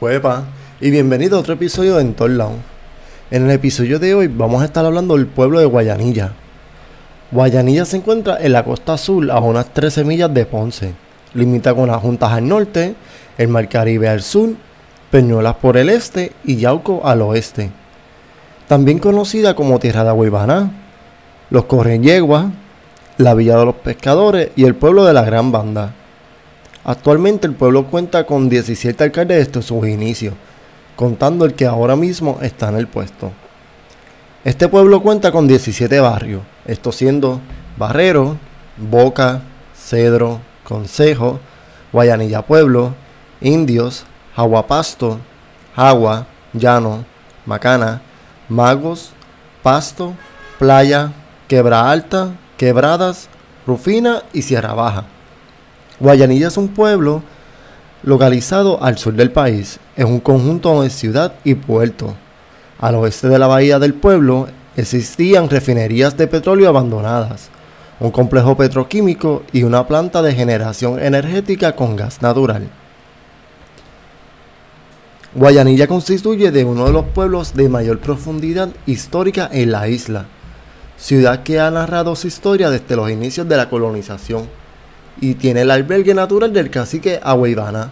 Huepa, y bienvenido a otro episodio de Entorlao. En el episodio de hoy vamos a estar hablando del pueblo de Guayanilla. Guayanilla se encuentra en la costa sur a unas 13 millas de Ponce. Limita con las Juntas al norte, el Mar Caribe al sur, Peñuelas por el este y Yauco al oeste. También conocida como Tierra de Aguibaná, los Correyeguas, la Villa de los Pescadores y el pueblo de la Gran Banda. Actualmente el pueblo cuenta con 17 alcaldes desde sus inicios, contando el que ahora mismo está en el puesto. Este pueblo cuenta con 17 barrios, esto siendo Barrero, Boca, Cedro, Consejo, Guayanilla Pueblo, Indios, Aguapasto, Agua, Llano, Macana, Magos, Pasto, Playa, Quebra Alta, Quebradas, Rufina y Sierra Baja. Guayanilla es un pueblo localizado al sur del país. Es un conjunto de ciudad y puerto. Al oeste de la bahía del pueblo existían refinerías de petróleo abandonadas, un complejo petroquímico y una planta de generación energética con gas natural. Guayanilla constituye de uno de los pueblos de mayor profundidad histórica en la isla, ciudad que ha narrado su historia desde los inicios de la colonización y tiene el albergue natural del cacique Agüeybana.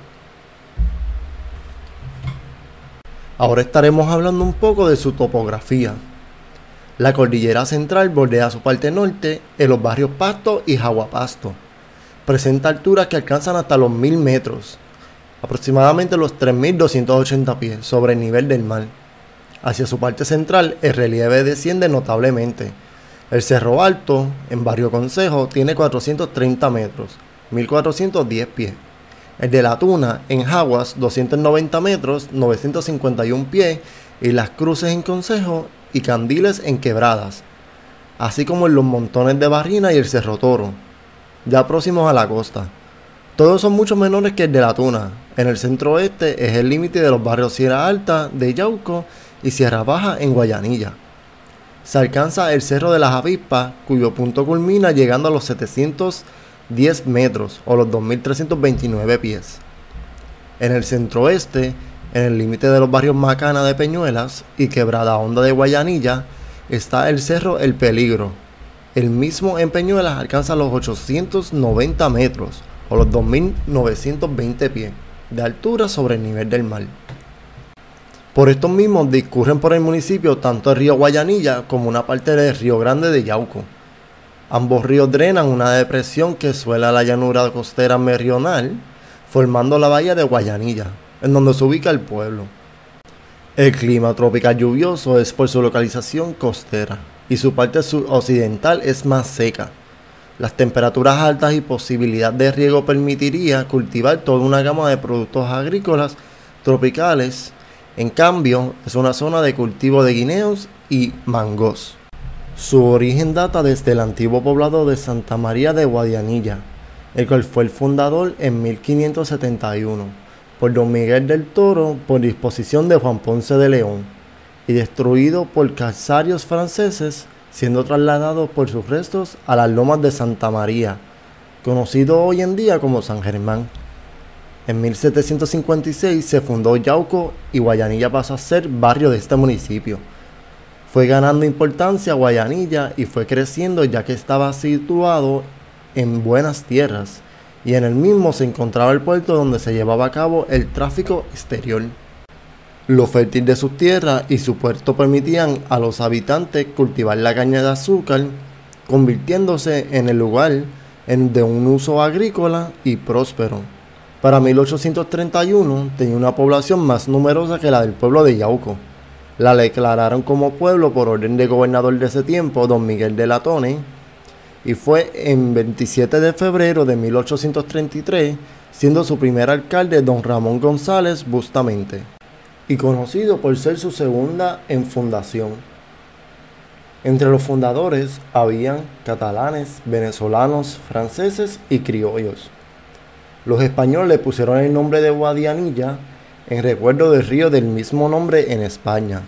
Ahora estaremos hablando un poco de su topografía. La cordillera central bordea su parte norte en los barrios Pasto y Jaguapasto. Presenta alturas que alcanzan hasta los 1000 metros, aproximadamente los 3280 pies sobre el nivel del mar. Hacia su parte central el relieve desciende notablemente, el Cerro Alto, en Barrio Consejo, tiene 430 metros, 1410 pies. El de La Tuna, en Jaguas, 290 metros, 951 pies. Y las cruces en Consejo y Candiles en Quebradas. Así como en los montones de Barrina y el Cerro Toro, ya próximos a la costa. Todos son mucho menores que el de La Tuna. En el centro oeste es el límite de los barrios Sierra Alta de Yauco y Sierra Baja en Guayanilla se alcanza el Cerro de las Avispas, cuyo punto culmina llegando a los 710 metros o los 2.329 pies. En el centro-oeste, en el límite de los barrios Macana de Peñuelas y Quebrada Honda de Guayanilla, está el Cerro El Peligro. El mismo en Peñuelas alcanza los 890 metros o los 2.920 pies de altura sobre el nivel del mar. Por estos mismos discurren por el municipio tanto el río Guayanilla como una parte del río Grande de Yauco. Ambos ríos drenan una depresión que suela la llanura costera meridional, formando la bahía de Guayanilla, en donde se ubica el pueblo. El clima tropical lluvioso es por su localización costera y su parte occidental es más seca. Las temperaturas altas y posibilidad de riego permitiría cultivar toda una gama de productos agrícolas tropicales en cambio, es una zona de cultivo de guineos y mangos. Su origen data desde el antiguo poblado de Santa María de Guadianilla, el cual fue el fundador en 1571 por Don Miguel del Toro por disposición de Juan Ponce de León y destruido por calzarios franceses, siendo trasladado por sus restos a las lomas de Santa María, conocido hoy en día como San Germán. En 1756 se fundó Yauco y Guayanilla pasó a ser barrio de este municipio. Fue ganando importancia Guayanilla y fue creciendo ya que estaba situado en buenas tierras y en el mismo se encontraba el puerto donde se llevaba a cabo el tráfico exterior. Lo fértil de sus tierras y su puerto permitían a los habitantes cultivar la caña de azúcar, convirtiéndose en el lugar de un uso agrícola y próspero. Para 1831 tenía una población más numerosa que la del pueblo de Yauco. La declararon como pueblo por orden de gobernador de ese tiempo, don Miguel de Latone, y fue en 27 de febrero de 1833, siendo su primer alcalde don Ramón González Bustamente, y conocido por ser su segunda en fundación. Entre los fundadores habían catalanes, venezolanos, franceses y criollos. Los españoles pusieron el nombre de Guadianilla en recuerdo del río del mismo nombre en España.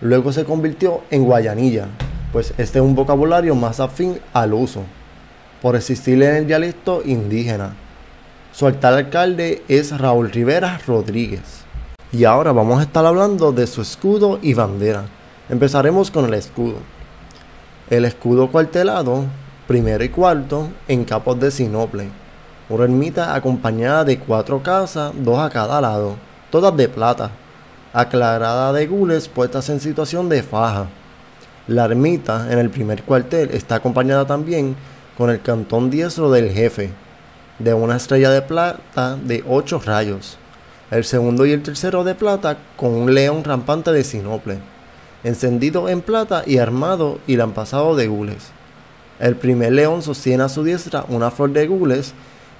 Luego se convirtió en Guayanilla, pues este es un vocabulario más afín al uso, por existir en el dialecto indígena. Su actual alcalde es Raúl Rivera Rodríguez. Y ahora vamos a estar hablando de su escudo y bandera. Empezaremos con el escudo. El escudo cuartelado, primero y cuarto, en capos de sinople. Una ermita acompañada de cuatro casas, dos a cada lado, todas de plata, aclarada de gules puestas en situación de faja. La ermita en el primer cuartel está acompañada también con el cantón diestro del jefe, de una estrella de plata de ocho rayos. El segundo y el tercero de plata con un león rampante de sinople, encendido en plata y armado y lampasado de gules. El primer león sostiene a su diestra una flor de gules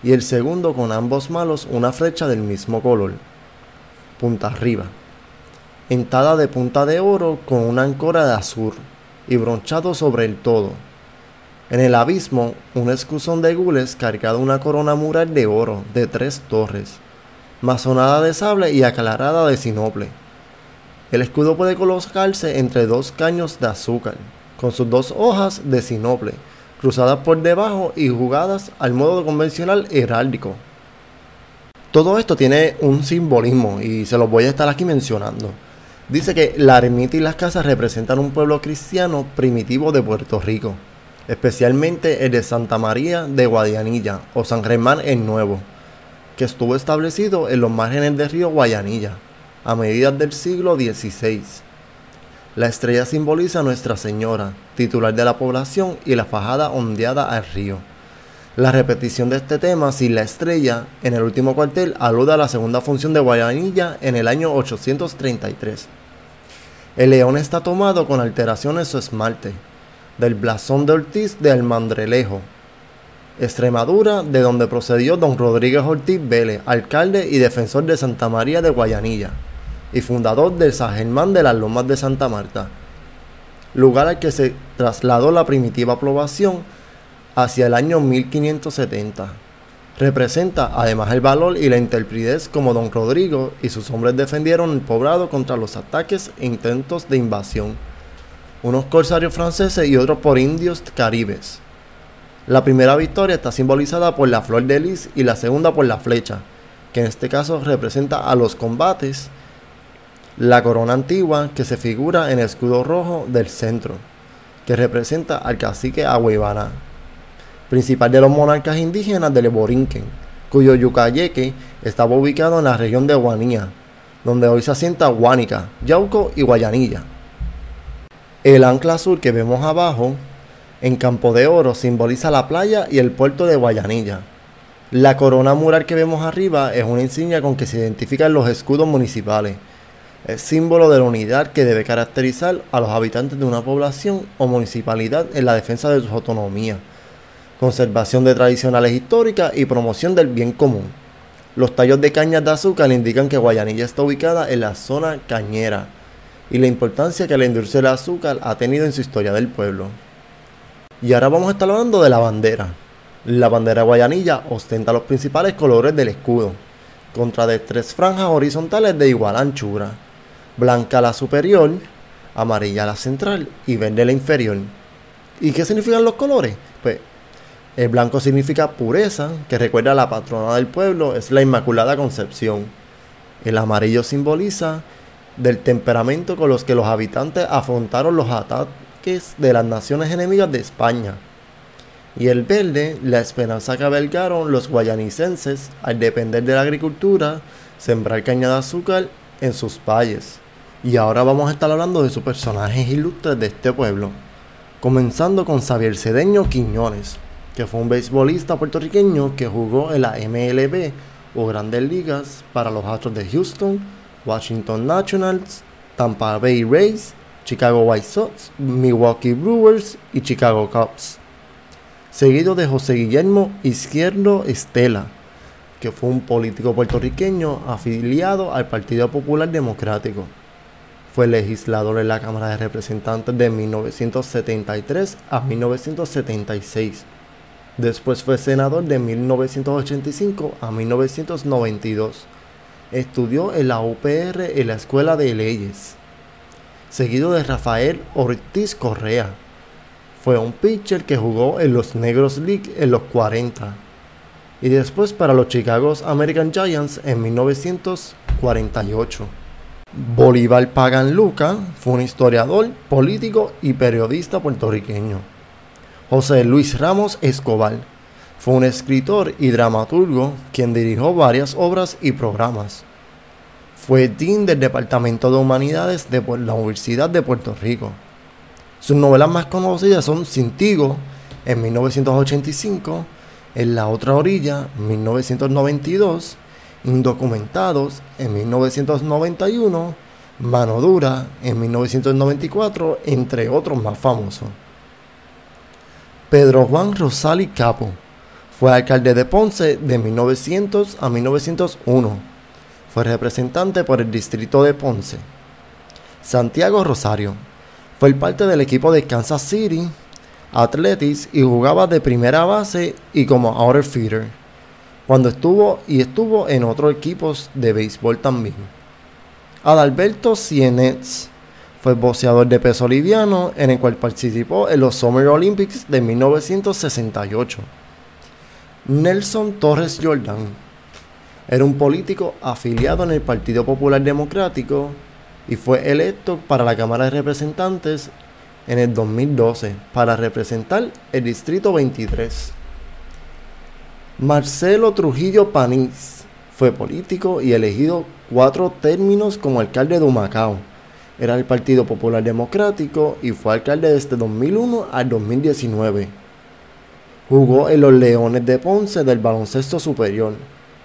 y el segundo con ambos malos una flecha del mismo color. Punta arriba. Entada de punta de oro con una ancora de azur y bronchado sobre el todo. En el abismo, un escusón de gules cargado una corona mural de oro de tres torres, masonada de sable y aclarada de sinople. El escudo puede colocarse entre dos caños de azúcar, con sus dos hojas de sinople, cruzadas por debajo y jugadas al modo convencional heráldico. Todo esto tiene un simbolismo y se los voy a estar aquí mencionando. Dice que la ermita y las casas representan un pueblo cristiano primitivo de Puerto Rico, especialmente el de Santa María de Guadianilla o San Germán el Nuevo, que estuvo establecido en los márgenes del río Guayanilla a mediados del siglo XVI. La estrella simboliza a Nuestra Señora, titular de la población, y la fajada ondeada al río. La repetición de este tema sin la estrella en el último cuartel alude a la segunda función de Guayanilla en el año 833. El león está tomado con alteraciones su esmalte, del blasón de Ortiz de Almandrelejo, Extremadura, de donde procedió don Rodríguez Ortiz Vélez, alcalde y defensor de Santa María de Guayanilla y fundador del San Germán de las Lomas de Santa Marta, lugar al que se trasladó la primitiva población hacia el año 1570. Representa además el valor y la interpridez como don Rodrigo y sus hombres defendieron el poblado contra los ataques e intentos de invasión, unos corsarios franceses y otros por indios caribes. La primera victoria está simbolizada por la flor de lis y la segunda por la flecha, que en este caso representa a los combates la corona antigua que se figura en el escudo rojo del centro, que representa al cacique Agüibana, principal de los monarcas indígenas del Borinquen, cuyo yucayeque estaba ubicado en la región de Guanía, donde hoy se asienta Guánica, Yauco y Guayanilla. El ancla azul que vemos abajo, en campo de oro, simboliza la playa y el puerto de Guayanilla. La corona mural que vemos arriba es una insignia con que se identifican los escudos municipales, es símbolo de la unidad que debe caracterizar a los habitantes de una población o municipalidad en la defensa de su autonomía, conservación de tradicionales históricas y promoción del bien común. Los tallos de cañas de azúcar indican que Guayanilla está ubicada en la zona cañera y la importancia que la industria del azúcar ha tenido en su historia del pueblo. Y ahora vamos a estar hablando de la bandera. La bandera de Guayanilla ostenta los principales colores del escudo, contra de tres franjas horizontales de igual anchura blanca la superior, amarilla la central y verde la inferior. ¿Y qué significan los colores? Pues el blanco significa pureza, que recuerda a la patrona del pueblo, es la Inmaculada Concepción. El amarillo simboliza del temperamento con los que los habitantes afrontaron los ataques de las naciones enemigas de España. Y el verde, la esperanza que albergaron los guayanicenses al depender de la agricultura, sembrar caña de azúcar en sus valles. Y ahora vamos a estar hablando de sus personajes ilustres de este pueblo. Comenzando con Xavier Cedeño Quiñones, que fue un beisbolista puertorriqueño que jugó en la MLB o Grandes Ligas para los Astros de Houston, Washington Nationals, Tampa Bay Rays, Chicago White Sox, Milwaukee Brewers y Chicago Cubs. Seguido de José Guillermo Izquierdo Estela, que fue un político puertorriqueño afiliado al Partido Popular Democrático. Fue legislador en la Cámara de Representantes de 1973 a 1976. Después fue senador de 1985 a 1992. Estudió en la UPR en la Escuela de Leyes. Seguido de Rafael Ortiz Correa. Fue un pitcher que jugó en los Negros League en los 40 y después para los Chicago American Giants en 1900 1948. Bolívar Pagan Luca fue un historiador, político y periodista puertorriqueño. José Luis Ramos Escobar fue un escritor y dramaturgo quien dirigió varias obras y programas. Fue dean del Departamento de Humanidades de la Universidad de Puerto Rico. Sus novelas más conocidas son Cintigo en 1985, En la otra orilla 1992, Indocumentados en 1991, Mano Dura en 1994, entre otros más famosos. Pedro Juan Rosali Capo fue alcalde de Ponce de 1900 a 1901. Fue representante por el distrito de Ponce. Santiago Rosario fue parte del equipo de Kansas City Athletics y jugaba de primera base y como outer feeder cuando estuvo y estuvo en otros equipos de béisbol también. Adalberto Cienetz fue boxeador de peso liviano en el cual participó en los Summer Olympics de 1968. Nelson Torres Jordan era un político afiliado en el Partido Popular Democrático y fue electo para la Cámara de Representantes en el 2012 para representar el Distrito 23. Marcelo Trujillo Panís fue político y elegido cuatro términos como alcalde de Humacao. Era el Partido Popular Democrático y fue alcalde desde 2001 al 2019. Jugó en los Leones de Ponce del baloncesto superior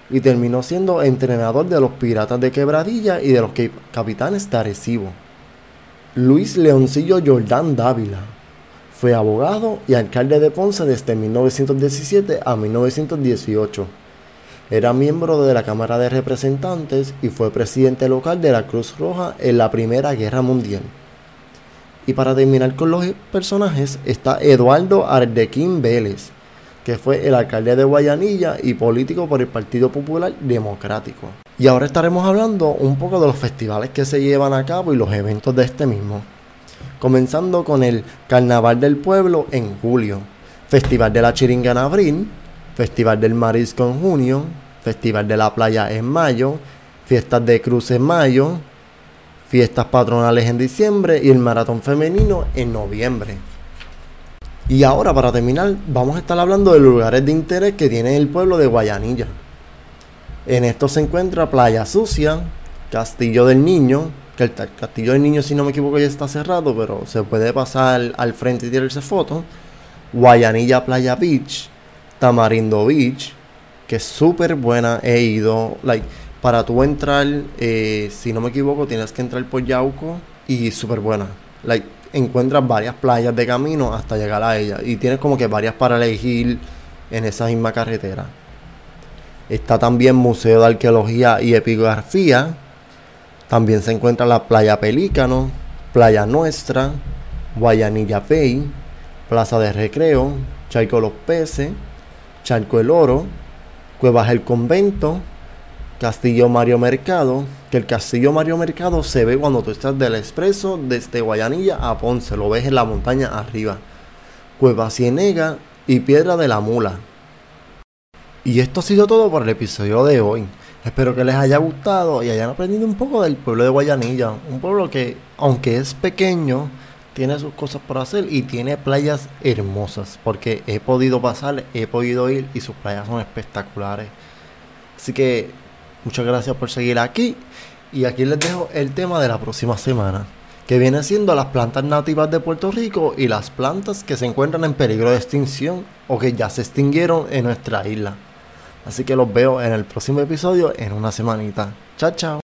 y terminó siendo entrenador de los Piratas de Quebradilla y de los Capitanes de. Luis Leoncillo Jordán Dávila fue abogado y alcalde de Ponce desde 1917 a 1918. Era miembro de la Cámara de Representantes y fue presidente local de la Cruz Roja en la Primera Guerra Mundial. Y para terminar con los personajes está Eduardo Ardequín Vélez, que fue el alcalde de Guayanilla y político por el Partido Popular Democrático. Y ahora estaremos hablando un poco de los festivales que se llevan a cabo y los eventos de este mismo comenzando con el Carnaval del Pueblo en julio, Festival de la Chiringa en abril, Festival del Marisco en junio, Festival de la Playa en mayo, Fiestas de Cruz en mayo, Fiestas Patronales en diciembre y el Maratón Femenino en noviembre. Y ahora para terminar vamos a estar hablando de lugares de interés que tiene el pueblo de Guayanilla. En esto se encuentra Playa Sucia, Castillo del Niño, que el castillo del niño, si no me equivoco, ya está cerrado, pero se puede pasar al frente y tirarse fotos. Guayanilla Playa Beach, Tamarindo Beach, que es súper buena, he ido. Like, para tú entrar, eh, si no me equivoco, tienes que entrar por Yauco y súper buena. Like, encuentras varias playas de camino hasta llegar a ella y tienes como que varias para elegir en esa misma carretera. Está también Museo de Arqueología y Epigrafía, también se encuentra la Playa Pelícano, Playa Nuestra, Guayanilla Bay, Plaza de Recreo, Charco Los Peces, Charco El Oro, Cuevas El Convento, Castillo Mario Mercado, que el Castillo Mario Mercado se ve cuando tú estás del expreso desde Guayanilla a Ponce, lo ves en la montaña arriba. Cueva Cienega y Piedra de la Mula. Y esto ha sido todo por el episodio de hoy. Espero que les haya gustado y hayan aprendido un poco del pueblo de Guayanilla. Un pueblo que, aunque es pequeño, tiene sus cosas por hacer y tiene playas hermosas. Porque he podido pasar, he podido ir y sus playas son espectaculares. Así que muchas gracias por seguir aquí. Y aquí les dejo el tema de la próxima semana. Que viene siendo las plantas nativas de Puerto Rico y las plantas que se encuentran en peligro de extinción o que ya se extinguieron en nuestra isla. Así que los veo en el próximo episodio en una semanita. Chao, chao.